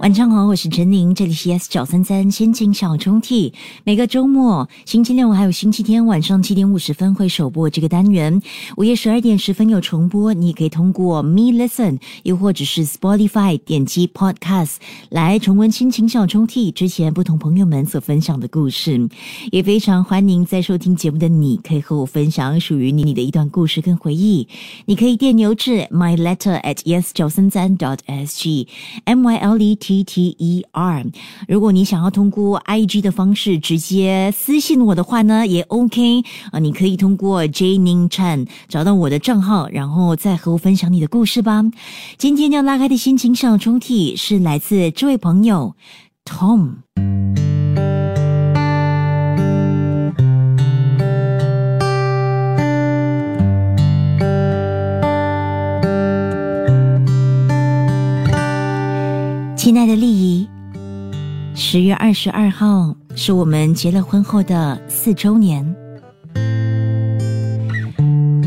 晚上好，我是陈宁，这里是 S 九三三心情小抽屉。每个周末、星期六还有星期天晚上七点五十分会首播这个单元，午夜十二点十分有重播。你也可以通过 Me Listen，又或者是 Spotify 点击 Podcast 来重温心情小抽屉之前不同朋友们所分享的故事。也非常欢迎在收听节目的你，可以和我分享属于你你的一段故事跟回忆。你可以电邮至 My Letter at yes 九三三 dot s g m y l e t t e r。如果你想要通过 I G 的方式直接私信我的话呢，也 OK 啊，你可以通过 J Ning Chan 找到我的账号，然后再和我分享你的故事吧。今天要拉开的心情小抽屉是来自这位朋友 Tom。亲爱的丽姨，十月二十二号是我们结了婚后的四周年。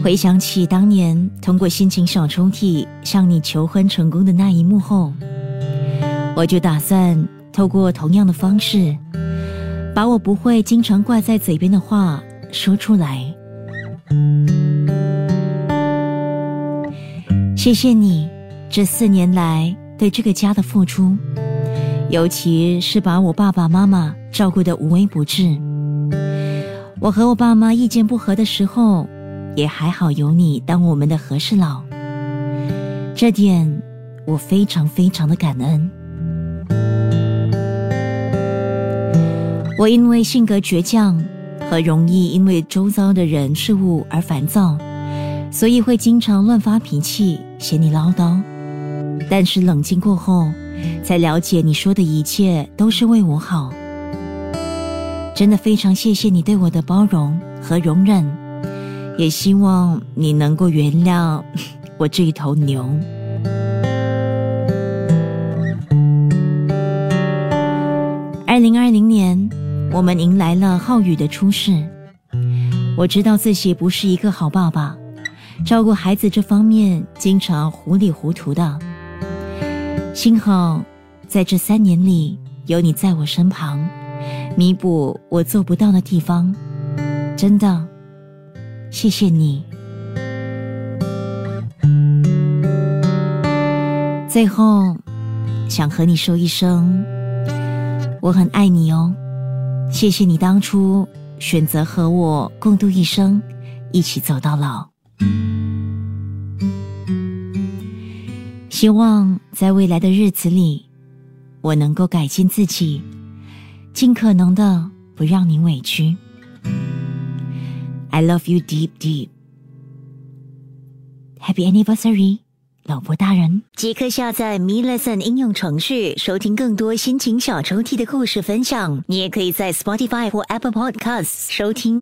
回想起当年通过心情小抽屉向你求婚成功的那一幕后，我就打算透过同样的方式，把我不会经常挂在嘴边的话说出来。谢谢你这四年来。对这个家的付出，尤其是把我爸爸妈妈照顾的无微不至。我和我爸妈意见不合的时候，也还好有你当我们的和事佬。这点我非常非常的感恩。我因为性格倔强和容易因为周遭的人事物而烦躁，所以会经常乱发脾气，嫌你唠叨。但是冷静过后，才了解你说的一切都是为我好。真的非常谢谢你对我的包容和容忍，也希望你能够原谅我这一头牛。二零二零年，我们迎来了浩宇的出世。我知道自己不是一个好爸爸，照顾孩子这方面经常糊里糊涂的。幸好，在这三年里有你在我身旁，弥补我做不到的地方。真的，谢谢你。最后，想和你说一声，我很爱你哦。谢谢你当初选择和我共度一生，一起走到老。希望在未来的日子里，我能够改进自己，尽可能的不让你委屈。I love you deep deep. Happy anniversary，老婆大人！即刻下载 Me Lesson 应用程序，收听更多心情小抽屉的故事分享。你也可以在 Spotify 或 Apple Podcasts 收听。